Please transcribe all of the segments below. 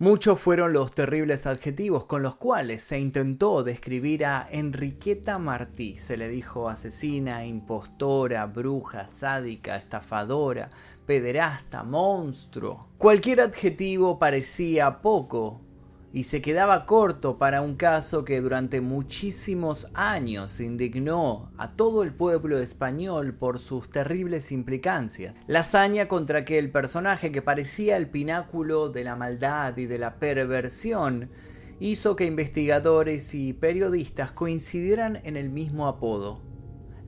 Muchos fueron los terribles adjetivos con los cuales se intentó describir a Enriqueta Martí. Se le dijo asesina, impostora, bruja, sádica, estafadora, pederasta, monstruo. Cualquier adjetivo parecía poco y se quedaba corto para un caso que durante muchísimos años indignó a todo el pueblo español por sus terribles implicancias. La hazaña contra aquel personaje que parecía el pináculo de la maldad y de la perversión hizo que investigadores y periodistas coincidieran en el mismo apodo,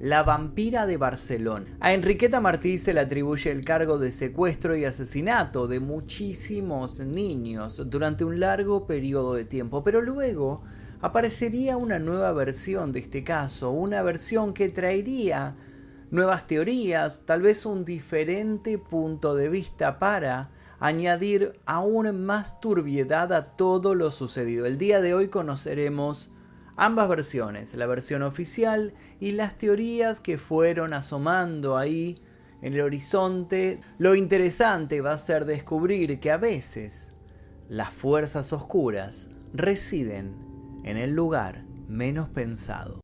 la vampira de Barcelona. A Enriqueta Martí se le atribuye el cargo de secuestro y asesinato de muchísimos niños durante un largo periodo de tiempo, pero luego aparecería una nueva versión de este caso, una versión que traería nuevas teorías, tal vez un diferente punto de vista para añadir aún más turbiedad a todo lo sucedido. El día de hoy conoceremos ambas versiones, la versión oficial y las teorías que fueron asomando ahí en el horizonte. Lo interesante va a ser descubrir que a veces las fuerzas oscuras residen en el lugar menos pensado.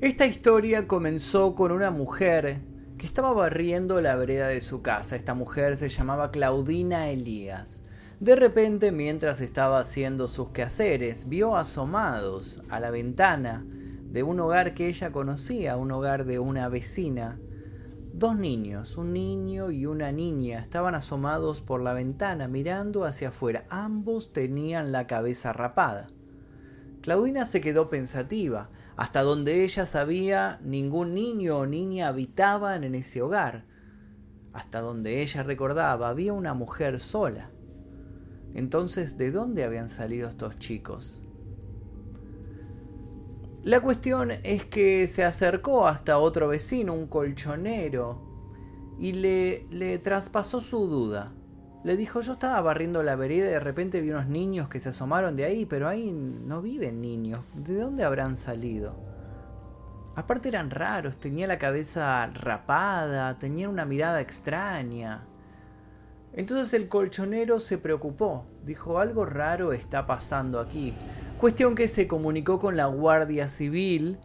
Esta historia comenzó con una mujer estaba barriendo la vereda de su casa. Esta mujer se llamaba Claudina Elías. De repente, mientras estaba haciendo sus quehaceres, vio asomados a la ventana de un hogar que ella conocía, un hogar de una vecina. Dos niños, un niño y una niña, estaban asomados por la ventana mirando hacia afuera. Ambos tenían la cabeza rapada. Claudina se quedó pensativa. Hasta donde ella sabía, ningún niño o niña habitaban en ese hogar. Hasta donde ella recordaba, había una mujer sola. Entonces, ¿de dónde habían salido estos chicos? La cuestión es que se acercó hasta otro vecino, un colchonero, y le, le traspasó su duda. Le dijo, yo estaba barriendo la vereda y de repente vi unos niños que se asomaron de ahí, pero ahí no viven niños. ¿De dónde habrán salido? Aparte eran raros, tenía la cabeza rapada, tenían una mirada extraña. Entonces el colchonero se preocupó, dijo algo raro está pasando aquí. Cuestión que se comunicó con la Guardia Civil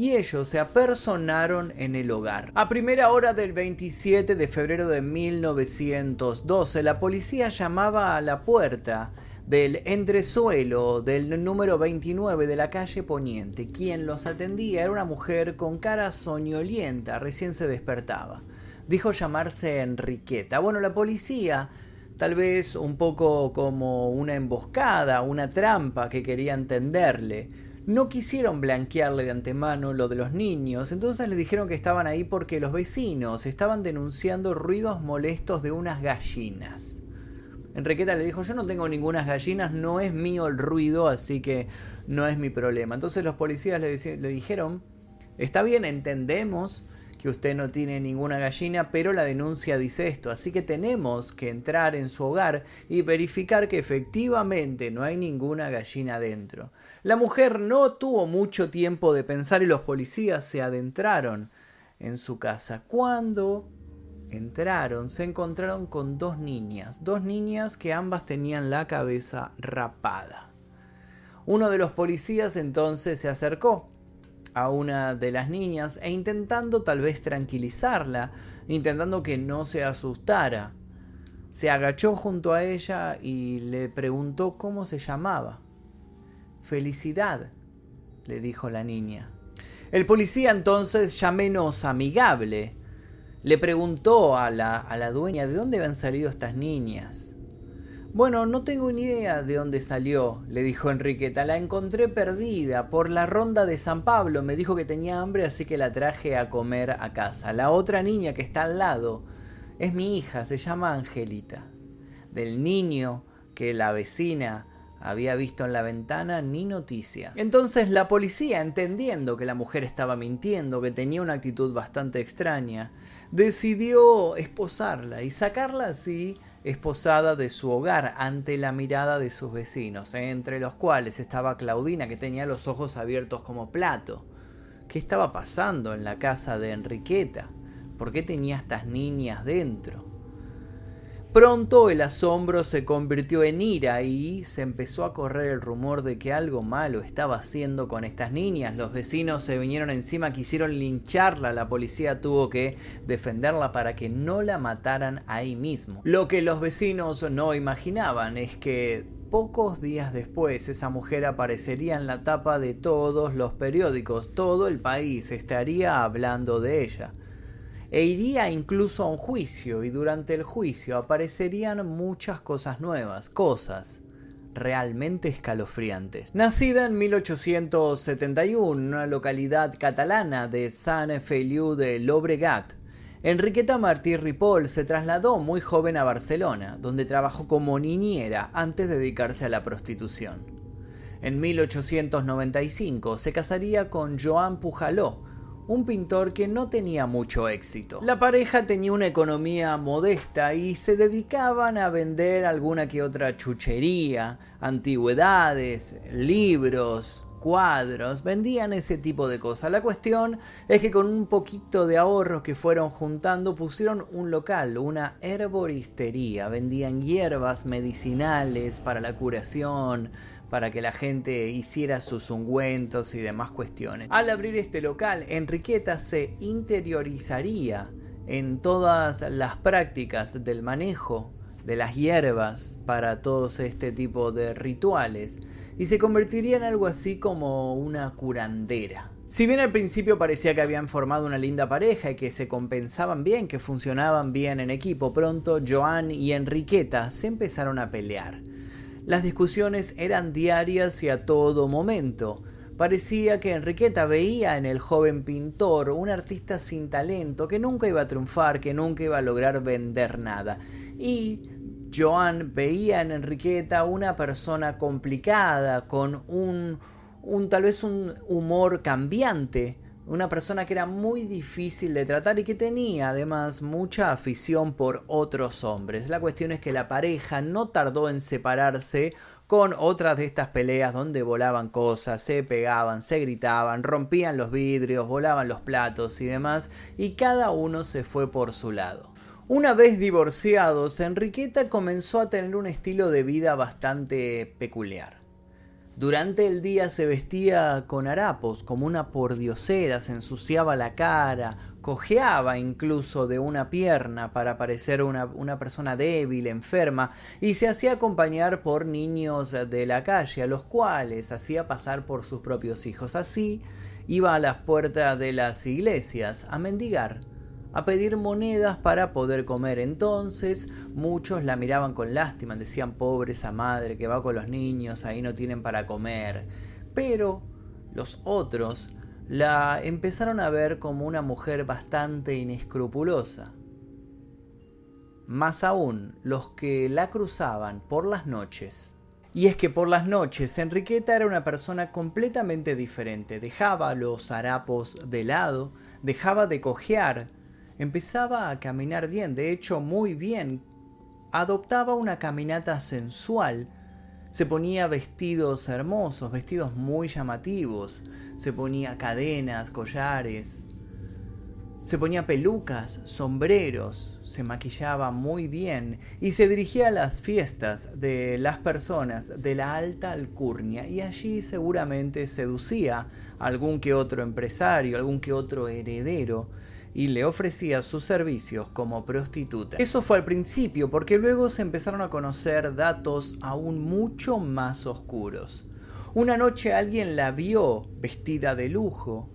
y ellos se apersonaron en el hogar. A primera hora del 27 de febrero de 1912, la policía llamaba a la puerta del entresuelo del número 29 de la calle Poniente. Quien los atendía era una mujer con cara soñolienta, recién se despertaba. Dijo llamarse Enriqueta. Bueno, la policía, tal vez un poco como una emboscada, una trampa que querían tenderle, no quisieron blanquearle de antemano lo de los niños, entonces le dijeron que estaban ahí porque los vecinos estaban denunciando ruidos molestos de unas gallinas. Enriqueta le dijo, yo no tengo ninguna gallinas, no es mío el ruido, así que no es mi problema. Entonces los policías le dijeron, está bien, entendemos que usted no tiene ninguna gallina, pero la denuncia dice esto, así que tenemos que entrar en su hogar y verificar que efectivamente no hay ninguna gallina dentro. La mujer no tuvo mucho tiempo de pensar y los policías se adentraron en su casa. Cuando entraron, se encontraron con dos niñas, dos niñas que ambas tenían la cabeza rapada. Uno de los policías entonces se acercó a una de las niñas e intentando tal vez tranquilizarla, intentando que no se asustara. Se agachó junto a ella y le preguntó cómo se llamaba. Felicidad, le dijo la niña. El policía entonces, ya menos amigable, le preguntó a la, a la dueña de dónde habían salido estas niñas. Bueno, no tengo ni idea de dónde salió, le dijo Enriqueta. La encontré perdida por la ronda de San Pablo. Me dijo que tenía hambre, así que la traje a comer a casa. La otra niña que está al lado es mi hija, se llama Angelita. Del niño que la vecina había visto en la ventana ni noticias. Entonces la policía, entendiendo que la mujer estaba mintiendo, que tenía una actitud bastante extraña, decidió esposarla y sacarla así esposada de su hogar ante la mirada de sus vecinos, entre los cuales estaba Claudina, que tenía los ojos abiertos como plato, qué estaba pasando en la casa de Enriqueta, por qué tenía estas niñas dentro. Pronto el asombro se convirtió en ira y se empezó a correr el rumor de que algo malo estaba haciendo con estas niñas. Los vecinos se vinieron encima, quisieron lincharla, la policía tuvo que defenderla para que no la mataran ahí mismo. Lo que los vecinos no imaginaban es que pocos días después esa mujer aparecería en la tapa de todos los periódicos, todo el país estaría hablando de ella e iría incluso a un juicio y durante el juicio aparecerían muchas cosas nuevas, cosas realmente escalofriantes. Nacida en 1871 en una localidad catalana de San Feliu de Llobregat, Enriqueta Martí Ripoll se trasladó muy joven a Barcelona, donde trabajó como niñera antes de dedicarse a la prostitución. En 1895 se casaría con Joan Pujaló, un pintor que no tenía mucho éxito. La pareja tenía una economía modesta y se dedicaban a vender alguna que otra chuchería, antigüedades, libros, cuadros, vendían ese tipo de cosas. La cuestión es que con un poquito de ahorros que fueron juntando pusieron un local, una herboristería, vendían hierbas medicinales para la curación, para que la gente hiciera sus ungüentos y demás cuestiones. Al abrir este local, Enriqueta se interiorizaría en todas las prácticas del manejo de las hierbas para todos este tipo de rituales y se convertiría en algo así como una curandera. Si bien al principio parecía que habían formado una linda pareja y que se compensaban bien, que funcionaban bien en equipo, pronto Joan y Enriqueta se empezaron a pelear. Las discusiones eran diarias y a todo momento. Parecía que Enriqueta veía en el joven pintor un artista sin talento, que nunca iba a triunfar, que nunca iba a lograr vender nada. Y Joan veía en Enriqueta una persona complicada, con un, un tal vez un humor cambiante, una persona que era muy difícil de tratar y que tenía además mucha afición por otros hombres. La cuestión es que la pareja no tardó en separarse con otras de estas peleas donde volaban cosas, se pegaban, se gritaban, rompían los vidrios, volaban los platos y demás, y cada uno se fue por su lado. Una vez divorciados, Enriqueta comenzó a tener un estilo de vida bastante peculiar. Durante el día se vestía con harapos, como una pordiosera, se ensuciaba la cara, cojeaba incluso de una pierna para parecer una, una, persona débil, enferma, y se hacía acompañar por niños de la calle, a los cuales hacía pasar por sus propios hijos. Así iba a las puertas de las iglesias a mendigar a pedir monedas para poder comer. Entonces muchos la miraban con lástima, decían pobre esa madre que va con los niños, ahí no tienen para comer. Pero los otros la empezaron a ver como una mujer bastante inescrupulosa. Más aún, los que la cruzaban por las noches. Y es que por las noches Enriqueta era una persona completamente diferente. Dejaba los harapos de lado, dejaba de cojear, empezaba a caminar bien, de hecho muy bien. Adoptaba una caminata sensual. Se ponía vestidos hermosos, vestidos muy llamativos. Se ponía cadenas, collares. Se ponía pelucas, sombreros, se maquillaba muy bien y se dirigía a las fiestas de las personas de la alta alcurnia y allí seguramente seducía a algún que otro empresario, algún que otro heredero y le ofrecía sus servicios como prostituta. Eso fue al principio, porque luego se empezaron a conocer datos aún mucho más oscuros. Una noche alguien la vio vestida de lujo,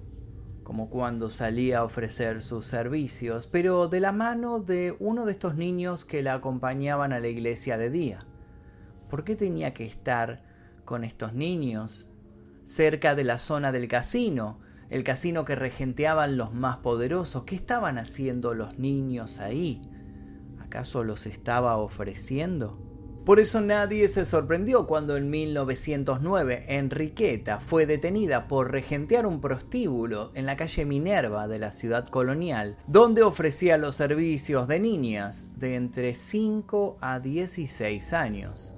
como cuando salía a ofrecer sus servicios, pero de la mano de uno de estos niños que la acompañaban a la iglesia de día. ¿Por qué tenía que estar con estos niños cerca de la zona del casino? El casino que regenteaban los más poderosos. ¿Qué estaban haciendo los niños ahí? ¿Acaso los estaba ofreciendo? Por eso nadie se sorprendió cuando en 1909 Enriqueta fue detenida por regentear un prostíbulo en la calle Minerva de la ciudad colonial, donde ofrecía los servicios de niñas de entre 5 a 16 años.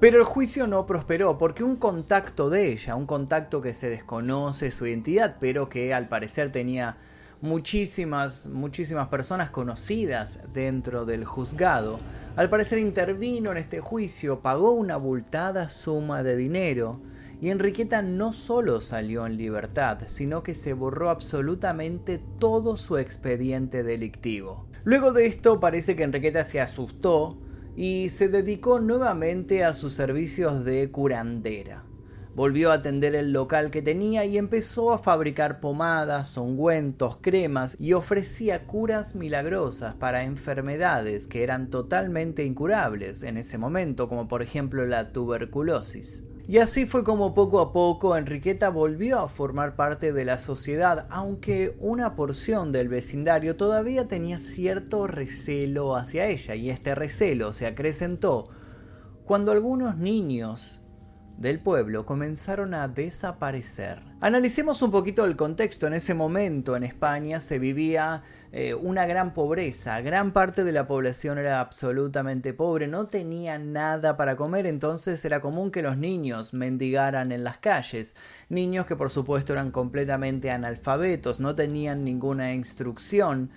Pero el juicio no prosperó porque un contacto de ella, un contacto que se desconoce su identidad, pero que al parecer tenía muchísimas, muchísimas personas conocidas dentro del juzgado, al parecer intervino en este juicio, pagó una abultada suma de dinero y Enriqueta no solo salió en libertad, sino que se borró absolutamente todo su expediente delictivo. Luego de esto parece que Enriqueta se asustó y se dedicó nuevamente a sus servicios de curandera. Volvió a atender el local que tenía y empezó a fabricar pomadas, ungüentos, cremas y ofrecía curas milagrosas para enfermedades que eran totalmente incurables en ese momento, como por ejemplo la tuberculosis. Y así fue como poco a poco Enriqueta volvió a formar parte de la sociedad, aunque una porción del vecindario todavía tenía cierto recelo hacia ella, y este recelo se acrecentó cuando algunos niños del pueblo comenzaron a desaparecer. Analicemos un poquito el contexto. En ese momento en España se vivía eh, una gran pobreza. Gran parte de la población era absolutamente pobre, no tenía nada para comer, entonces era común que los niños mendigaran en las calles. Niños que por supuesto eran completamente analfabetos, no tenían ninguna instrucción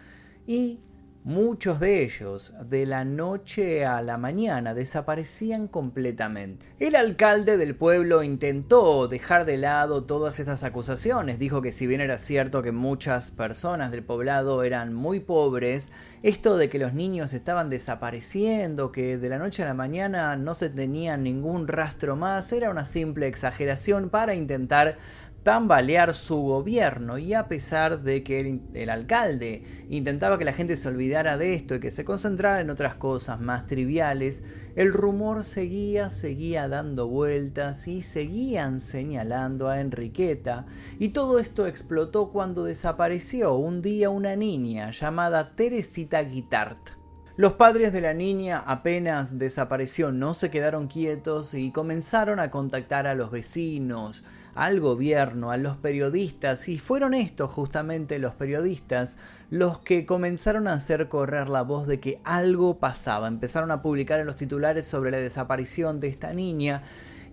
y Muchos de ellos, de la noche a la mañana, desaparecían completamente. El alcalde del pueblo intentó dejar de lado todas estas acusaciones. Dijo que si bien era cierto que muchas personas del poblado eran muy pobres, esto de que los niños estaban desapareciendo, que de la noche a la mañana no se tenía ningún rastro más, era una simple exageración para intentar tambalear su gobierno y a pesar de que el, alcalde intentaba que la gente se olvidara de esto y que se concentrara en otras cosas más triviales, el rumor seguía, seguía dando vueltas y seguían señalando a Enriqueta y todo esto explotó cuando desapareció un día una niña llamada Teresita Guitart. Los padres de la niña apenas desapareció no se quedaron quietos y comenzaron a contactar a los vecinos, al gobierno, a los periodistas, y fueron estos justamente los periodistas los que comenzaron a hacer correr la voz de que algo pasaba. Empezaron a publicar en los titulares sobre la desaparición de esta niña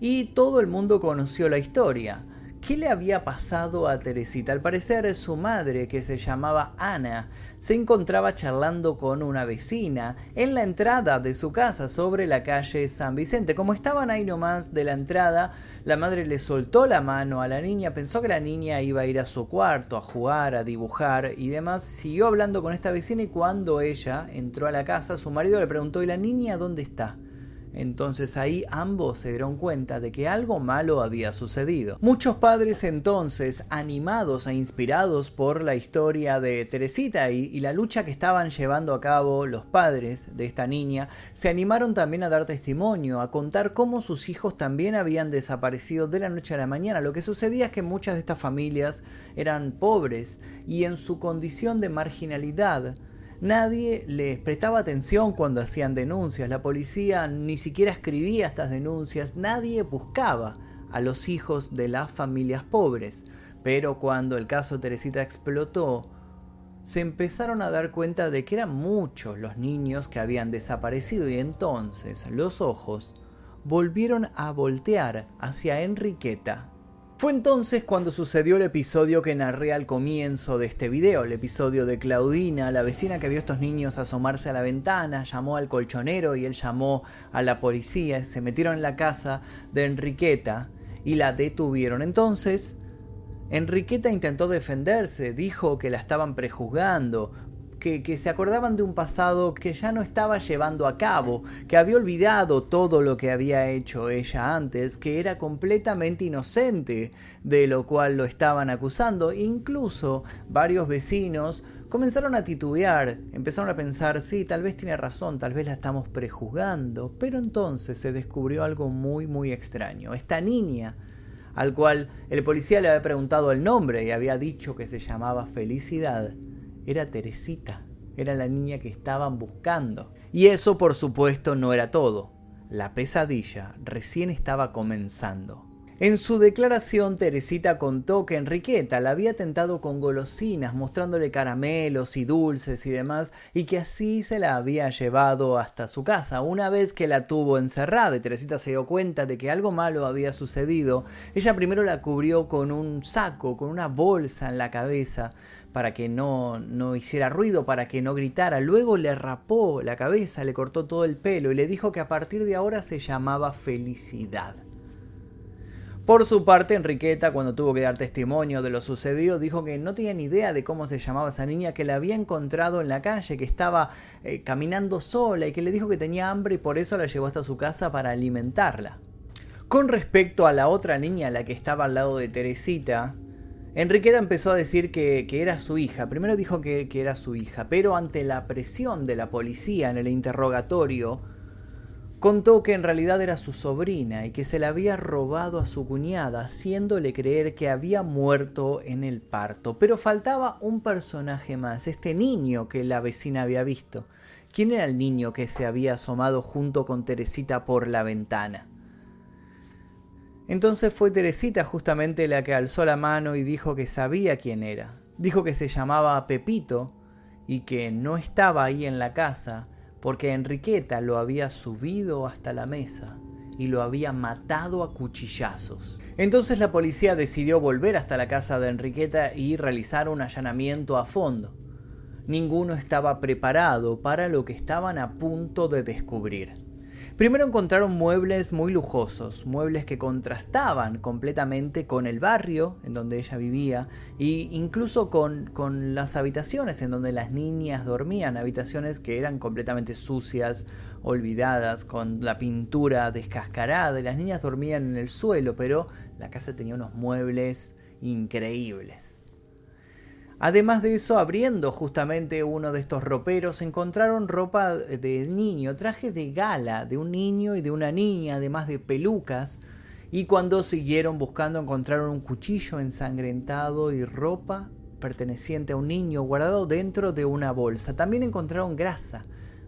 y todo el mundo conoció la historia. ¿Qué le había pasado a Teresita? Al parecer su madre, que se llamaba Ana, se encontraba charlando con una vecina en la entrada de su casa sobre la calle San Vicente. Como estaban ahí nomás de la entrada, la madre le soltó la mano a la niña, pensó que la niña iba a ir a su cuarto a jugar, a dibujar y demás. Siguió hablando con esta vecina y cuando ella entró a la casa, su marido le preguntó, ¿y la niña dónde está? Entonces ahí ambos se dieron cuenta de que algo malo había sucedido. Muchos padres entonces, animados e inspirados por la historia de Teresita y, la lucha que estaban llevando a cabo los padres de esta niña, se animaron también a dar testimonio, a contar cómo sus hijos también habían desaparecido de la noche a la mañana. Lo que sucedía es que muchas de estas familias eran pobres y en su condición de marginalidad, Nadie les prestaba atención cuando hacían denuncias, la policía ni siquiera escribía estas denuncias, nadie buscaba a los hijos de las familias pobres. Pero cuando el caso Teresita explotó, se empezaron a dar cuenta de que eran muchos los niños que habían desaparecido y entonces los ojos volvieron a voltear hacia Enriqueta fue entonces cuando sucedió el episodio que narré al comienzo de este video, el episodio de Claudina, la vecina que vio a estos niños asomarse a la ventana, llamó al colchonero y él llamó a la policía, se metieron en la casa de Enriqueta y la detuvieron. Entonces, Enriqueta intentó defenderse, dijo que la estaban prejuzgando, que, se acordaban de un pasado que ya no estaba llevando a cabo, que había olvidado todo lo que había hecho ella antes, que era completamente inocente de lo cual lo estaban acusando. Incluso varios vecinos comenzaron a titubear, empezaron a pensar, sí, tal vez tiene razón, tal vez la estamos prejuzgando, pero entonces se descubrió algo muy, muy extraño. Esta niña, al cual el policía le había preguntado el nombre y había dicho que se llamaba Felicidad, era Teresita, era la niña que estaban buscando. Y eso por supuesto no era todo. La pesadilla recién estaba comenzando. En su declaración, Teresita contó que Enriqueta la había tentado con golosinas, mostrándole caramelos y dulces y demás, y que así se la había llevado hasta su casa. Una vez que la tuvo encerrada y Teresita se dio cuenta de que algo malo había sucedido, ella primero la cubrió con un saco, con una bolsa en la cabeza, para que no, no hiciera ruido, para que no gritara. Luego le rapó la cabeza, le cortó todo el pelo y le dijo que a partir de ahora se llamaba Felicidad. Por su parte, Enriqueta, cuando tuvo que dar testimonio de lo sucedido, dijo que no tenía ni idea de cómo se llamaba esa niña, que la había encontrado en la calle, que estaba eh, caminando sola y que le dijo que tenía hambre y por eso la llevó hasta su casa para alimentarla. Con respecto a la otra niña, la que estaba al lado de Teresita, Enriqueta empezó a decir que, era su hija. Primero dijo que era su hija, pero ante la presión de la policía en el interrogatorio, Contó que en realidad era su sobrina y que se la había robado a su cuñada, haciéndole creer que había muerto en el parto. Pero faltaba un personaje más, este niño que la vecina había visto. ¿Quién era el niño que se había asomado junto con Teresita por la ventana? Entonces fue Teresita justamente la que alzó la mano y dijo que sabía quién era. Dijo que se llamaba Pepito y que no estaba ahí en la casa, porque Enriqueta lo había subido hasta la mesa y lo había matado a cuchillazos. Entonces la policía decidió volver hasta la casa de Enriqueta y realizar un allanamiento a fondo. Ninguno estaba preparado para lo que estaban a punto de descubrir. Primero encontraron muebles muy lujosos, muebles que contrastaban completamente con el barrio en donde ella vivía e incluso con, con las habitaciones en donde las niñas dormían, habitaciones que eran completamente sucias, olvidadas, con la pintura descascarada y las niñas dormían en el suelo, pero la casa tenía unos muebles increíbles. Además de eso, abriendo justamente uno de estos roperos, encontraron ropa de niño, trajes de gala de un niño y de una niña, además de pelucas. Y cuando siguieron buscando, encontraron un cuchillo ensangrentado y ropa perteneciente a un niño guardado dentro de una bolsa. También encontraron grasa,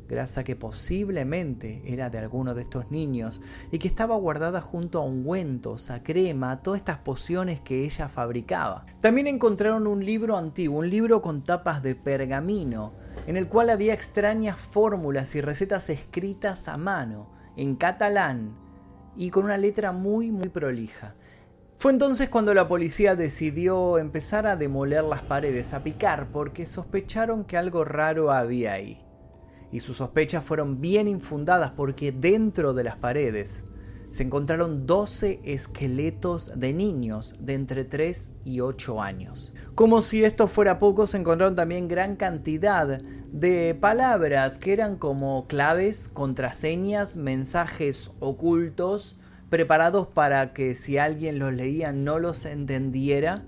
grasa que posiblemente era de alguno de estos niños y que estaba guardada junto a ungüentos, a crema, a todas estas pociones que ella fabricaba. También encontraron un libro antiguo, un libro con tapas de pergamino, en el cual había extrañas fórmulas y recetas escritas a mano, en catalán y con una letra muy muy prolija. Fue entonces cuando la policía decidió empezar a demoler las paredes, a picar, porque sospecharon que algo raro había ahí y sus sospechas fueron bien infundadas porque dentro de las paredes se encontraron 12 esqueletos de niños de entre 3 y 8 años. Como si esto fuera poco, se encontraron también gran cantidad de palabras que eran como claves, contraseñas, mensajes ocultos, preparados para que si alguien los leía no los entendiera.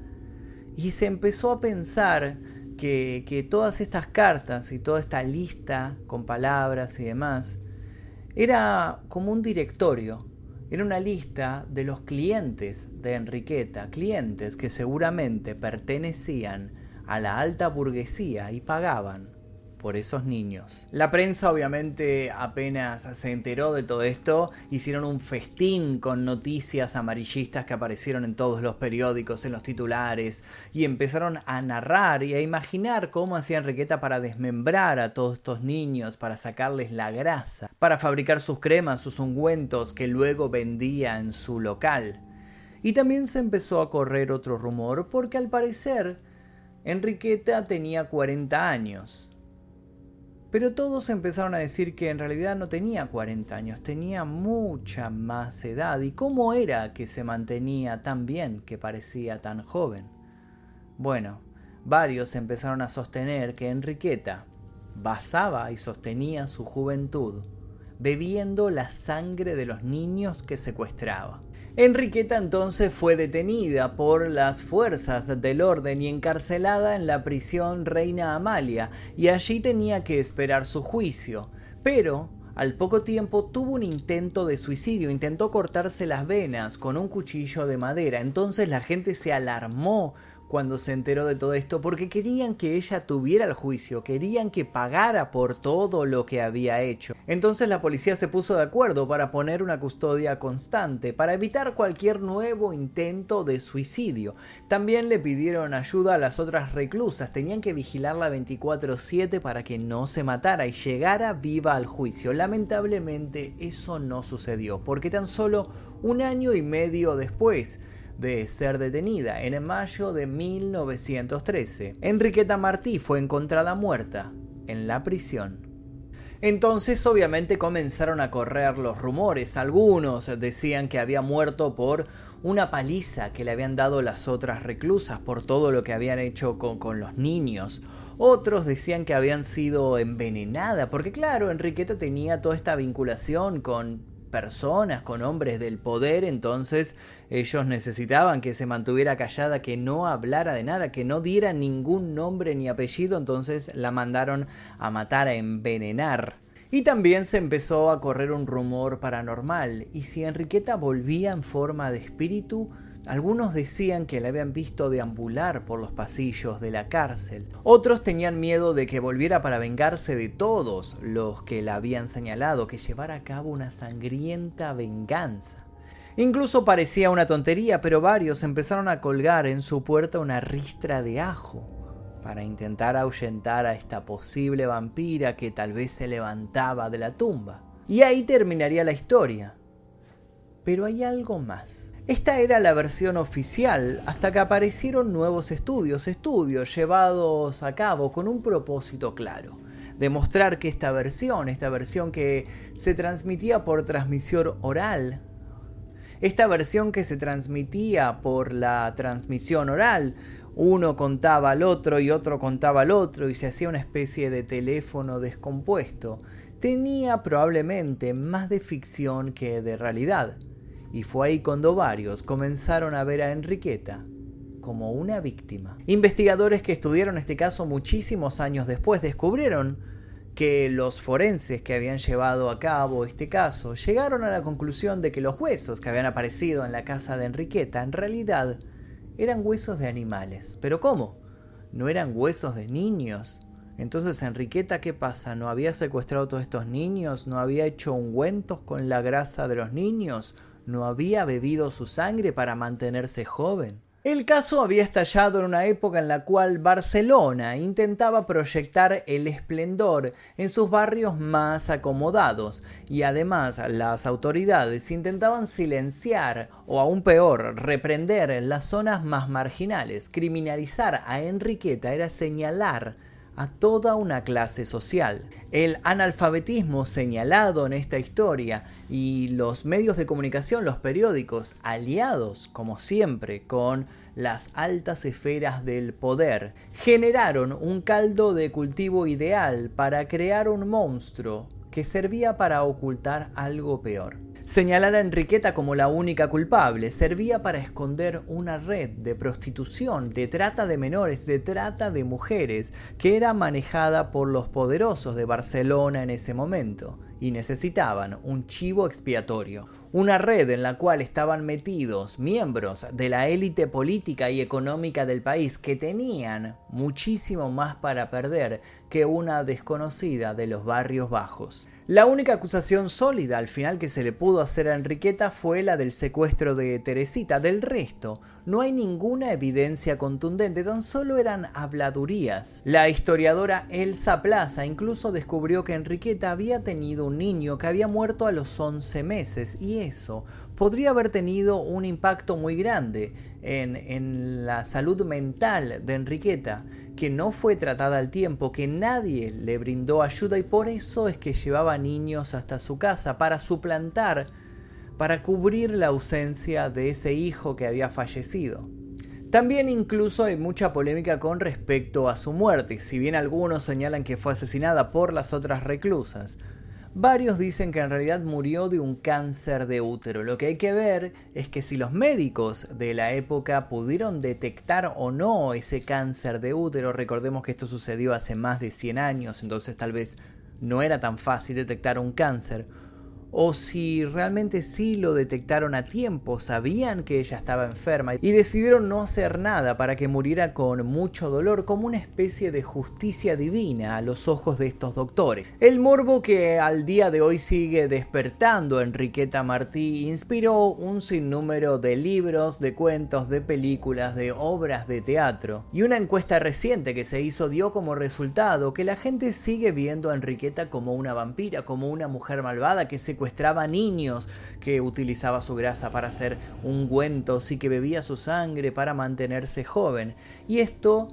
Y se empezó a pensar que, todas estas cartas y toda esta lista con palabras y demás era como un directorio, era una lista de los clientes de Enriqueta, clientes que seguramente pertenecían a la alta burguesía y pagaban por esos niños. La prensa obviamente apenas se enteró de todo esto, hicieron un festín con noticias amarillistas que aparecieron en todos los periódicos, en los titulares, y empezaron a narrar y a imaginar cómo hacía Enriqueta para desmembrar a todos estos niños, para sacarles la grasa, para fabricar sus cremas, sus ungüentos que luego vendía en su local. Y también se empezó a correr otro rumor porque al parecer Enriqueta tenía 40 años pero todos empezaron a decir que en realidad no tenía 40 años, tenía mucha más edad. ¿Y cómo era que se mantenía tan bien, que parecía tan joven? Bueno, varios empezaron a sostener que Enriqueta basaba y sostenía su juventud bebiendo la sangre de los niños que secuestraba. Enriqueta entonces fue detenida por las fuerzas del orden y encarcelada en la prisión Reina Amalia, y allí tenía que esperar su juicio. Pero al poco tiempo tuvo un intento de suicidio, intentó cortarse las venas con un cuchillo de madera, entonces la gente se alarmó cuando se enteró de todo esto porque querían que ella tuviera el juicio, querían que pagara por todo lo que había hecho. Entonces la policía se puso de acuerdo para poner una custodia constante, para evitar cualquier nuevo intento de suicidio. También le pidieron ayuda a las otras reclusas, tenían que vigilarla 24/7 para que no se matara y llegara viva al juicio. Lamentablemente eso no sucedió, porque tan solo un año y medio después, de ser detenida en mayo de 1913. Enriqueta Martí fue encontrada muerta en la prisión. Entonces obviamente comenzaron a correr los rumores. Algunos decían que había muerto por una paliza que le habían dado las otras reclusas por todo lo que habían hecho con, los niños. Otros decían que habían sido envenenada, porque claro, Enriqueta tenía toda esta vinculación con personas, con hombres del poder, entonces ellos necesitaban que se mantuviera callada, que no hablara de nada, que no diera ningún nombre ni apellido, entonces la mandaron a matar, a envenenar. Y también se empezó a correr un rumor paranormal, y si Enriqueta volvía en forma de espíritu, algunos decían que la habían visto deambular por los pasillos de la cárcel. Otros tenían miedo de que volviera para vengarse de todos los que la habían señalado, que llevara a cabo una sangrienta venganza. Incluso parecía una tontería, pero varios empezaron a colgar en su puerta una ristra de ajo para intentar ahuyentar a esta posible vampira que tal vez se levantaba de la tumba. Y ahí terminaría la historia. Pero hay algo más. Esta era la versión oficial hasta que aparecieron nuevos estudios, estudios llevados a cabo con un propósito claro. Demostrar que esta versión, esta versión que se transmitía por transmisión oral, esta versión que se transmitía por la transmisión oral, uno contaba al otro y otro contaba al otro y se hacía una especie de teléfono descompuesto, tenía probablemente más de ficción que de realidad y fue ahí cuando varios comenzaron a ver a Enriqueta como una víctima. Investigadores que estudiaron este caso muchísimos años después descubrieron que los forenses que habían llevado a cabo este caso llegaron a la conclusión de que los huesos que habían aparecido en la casa de Enriqueta en realidad eran huesos de animales. ¿Pero cómo? ¿No eran huesos de niños? Entonces, Enriqueta, ¿qué pasa? ¿No había secuestrado a todos estos niños? ¿No había hecho ungüentos con la grasa de los niños? No había bebido su sangre para mantenerse joven. El caso había estallado en una época en la cual Barcelona intentaba proyectar el esplendor en sus barrios más acomodados y además las autoridades intentaban silenciar o aún peor reprender las zonas más marginales. Criminalizar a Enriqueta era señalar a toda una clase social. El analfabetismo señalado en esta historia y los medios de comunicación, los periódicos, aliados, como siempre, con las altas esferas del poder, generaron un caldo de cultivo ideal para crear un monstruo que servía para ocultar algo peor. Señalar a Enriqueta como la única culpable servía para esconder una red de prostitución, de trata de menores, de trata de mujeres, que era manejada por los poderosos de Barcelona en ese momento, y necesitaban un chivo expiatorio, una red en la cual estaban metidos miembros de la élite política y económica del país que tenían muchísimo más para perder que una desconocida de los barrios bajos. La única acusación sólida al final que se le pudo hacer a Enriqueta fue la del secuestro de Teresita. Del resto, no hay ninguna evidencia contundente, tan solo eran habladurías. La historiadora Elsa Plaza incluso descubrió que Enriqueta había tenido un niño que había muerto a los 11 meses y eso podría haber tenido un impacto muy grande en, en la salud mental de Enriqueta que no fue tratada al tiempo, que nadie le brindó ayuda y por eso es que llevaba niños hasta su casa para suplantar, para cubrir la ausencia de ese hijo que había fallecido. También incluso hay mucha polémica con respecto a su muerte, si bien algunos señalan que fue asesinada por las otras reclusas. Varios dicen que en realidad murió de un cáncer de útero. Lo que hay que ver es que si los médicos de la época pudieron detectar o no ese cáncer de útero, recordemos que esto sucedió hace más de 100 años, entonces tal vez no era tan fácil detectar un cáncer, o si realmente sí lo detectaron a tiempo, sabían que ella estaba enferma y decidieron no hacer nada para que muriera con mucho dolor como una especie de justicia divina a los ojos de estos doctores. El morbo que al día de hoy sigue despertando Enriqueta Martí inspiró un sinnúmero de libros, de cuentos, de películas, de obras de teatro y una encuesta reciente que se hizo dio como resultado que la gente sigue viendo a Enriqueta como una vampira, como una mujer malvada que se secuestraba niños, que utilizaba su grasa para hacer ungüentos y que bebía su sangre para mantenerse joven. Y esto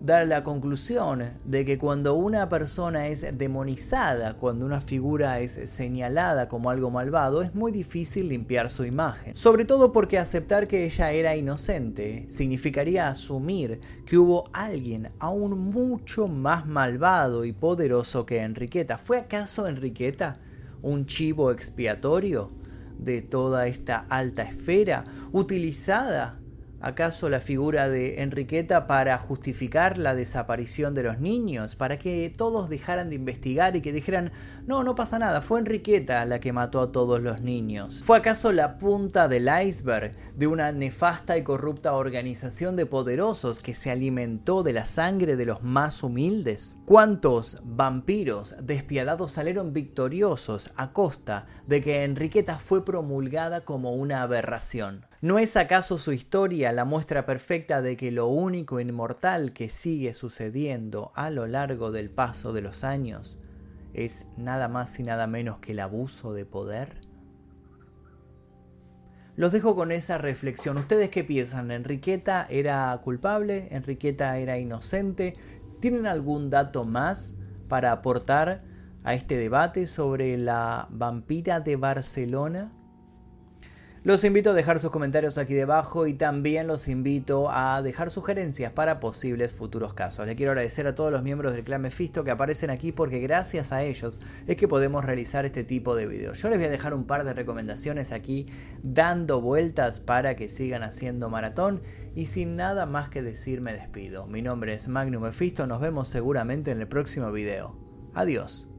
da la conclusión de que cuando una persona es demonizada, cuando una figura es señalada como algo malvado, es muy difícil limpiar su imagen. Sobre todo porque aceptar que ella era inocente significaría asumir que hubo alguien aún mucho más malvado y poderoso que Enriqueta. ¿Fue acaso Enriqueta un chivo expiatorio de toda esta alta esfera utilizada ¿Acaso la figura de Enriqueta para justificar la desaparición de los niños? ¿Para que todos dejaran de investigar y que dijeran, no, no pasa nada, fue Enriqueta la que mató a todos los niños? ¿Fue acaso la punta del iceberg de una nefasta y corrupta organización de poderosos que se alimentó de la sangre de los más humildes? ¿Cuántos vampiros despiadados salieron victoriosos a costa de que Enriqueta fue promulgada como una aberración? ¿No es acaso su historia la muestra perfecta de que lo único inmortal que sigue sucediendo a lo largo del paso de los años es nada más y nada menos que el abuso de poder? Los dejo con esa reflexión. ¿Ustedes qué piensan? ¿Enriqueta era culpable? ¿Enriqueta era inocente? ¿Tienen algún dato más para aportar a este debate sobre la vampira de Barcelona? Los invito a dejar sus comentarios aquí debajo y también los invito a dejar sugerencias para posibles futuros casos. Le quiero agradecer a todos los miembros del clan Mephisto que aparecen aquí porque gracias a ellos es que podemos realizar este tipo de videos. Yo les voy a dejar un par de recomendaciones aquí dando vueltas para que sigan haciendo maratón y sin nada más que decir me despido. Mi nombre es Magnum Mephisto, nos vemos seguramente en el próximo video. Adiós.